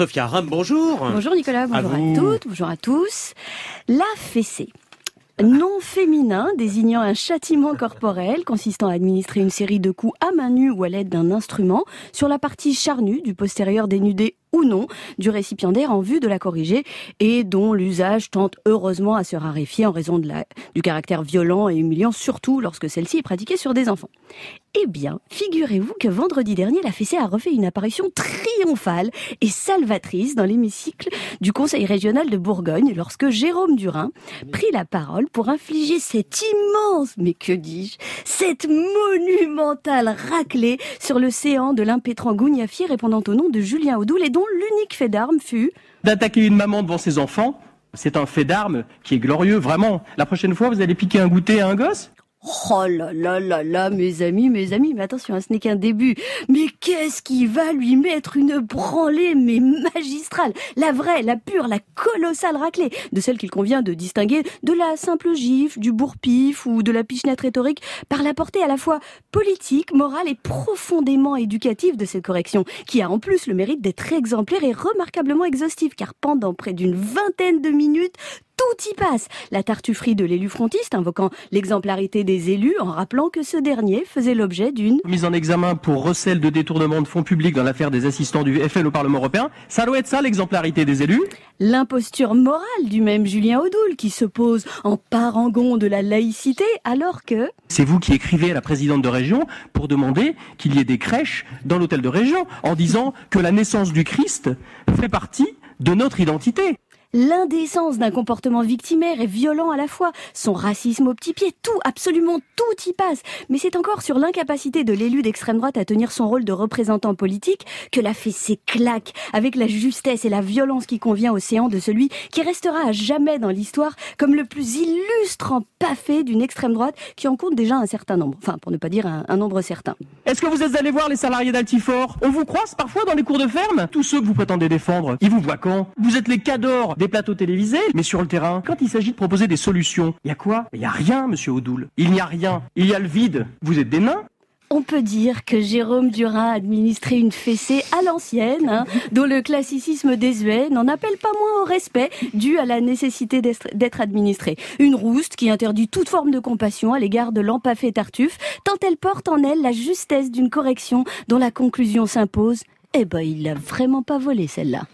Sophia Ram, bonjour. Bonjour Nicolas, bonjour à, toutes, bonjour à tous. La fessée. Nom féminin désignant un châtiment corporel consistant à administrer une série de coups à main nue ou à l'aide d'un instrument sur la partie charnue du postérieur dénudé ou non du récipiendaire en vue de la corriger et dont l'usage tente heureusement à se raréfier en raison de la, du caractère violent et humiliant, surtout lorsque celle-ci est pratiquée sur des enfants. Eh bien, figurez-vous que vendredi dernier, la fessée a refait une apparition triomphale et salvatrice dans l'hémicycle du Conseil régional de Bourgogne lorsque Jérôme Durin prit la parole pour infliger cette immense, mais que dis-je, cette monumentale raclée sur le séant de l'impétrant Gougnafier répondant au nom de Julien Audoul et dont l'unique fait d'armes fut d'attaquer une maman devant ses enfants, c'est un fait d'armes qui est glorieux, vraiment. La prochaine fois, vous allez piquer un goûter à un gosse? Oh là là là là, mes amis, mes amis, mais attention, hein, ce n'est qu'un début. Mais qu'est-ce qui va lui mettre une branlée, mais magistrale? La vraie, la pure, la colossale raclée, de celle qu'il convient de distinguer de la simple gifle, du bourre-pif ou de la pichenette rhétorique par la portée à la fois politique, morale et profondément éducative de cette correction, qui a en plus le mérite d'être exemplaire et remarquablement exhaustive, car pendant près d'une vingtaine de minutes, tout y passe. La tartufferie de l'élu frontiste invoquant l'exemplarité des élus en rappelant que ce dernier faisait l'objet d'une mise en examen pour recel de détournement de fonds publics dans l'affaire des assistants du FN au Parlement européen. Ça doit être ça l'exemplarité des élus L'imposture morale du même Julien Audoul qui se pose en parangon de la laïcité alors que... C'est vous qui écrivez à la présidente de région pour demander qu'il y ait des crèches dans l'hôtel de région en disant que la naissance du Christ fait partie de notre identité l'indécence d'un comportement victimaire et violent à la fois, son racisme au petit pied, tout, absolument tout y passe. Mais c'est encore sur l'incapacité de l'élu d'extrême droite à tenir son rôle de représentant politique que la fessée claque avec la justesse et la violence qui convient au séant de celui qui restera à jamais dans l'histoire comme le plus illustre en paffé d'une extrême droite qui en compte déjà un certain nombre. Enfin, pour ne pas dire un, un nombre certain. Est-ce que vous êtes allé voir les salariés d'Altifort On vous croise parfois dans les cours de ferme? Tous ceux que vous prétendez défendre, ils vous voient quand? Vous êtes les cadors des plateaux télévisés, mais sur le terrain, quand il s'agit de proposer des solutions, il y a quoi? Il y a rien, monsieur Odoul. Il n'y a rien. Il y a le vide. Vous êtes des nains on peut dire que Jérôme Durin a administré une fessée à l'ancienne, hein, dont le classicisme désuet n'en appelle pas moins au respect dû à la nécessité d'être administré. Une rouste qui interdit toute forme de compassion à l'égard de l'empaffé Tartuffe, tant elle porte en elle la justesse d'une correction dont la conclusion s'impose. Eh ben, il l'a vraiment pas volé celle-là.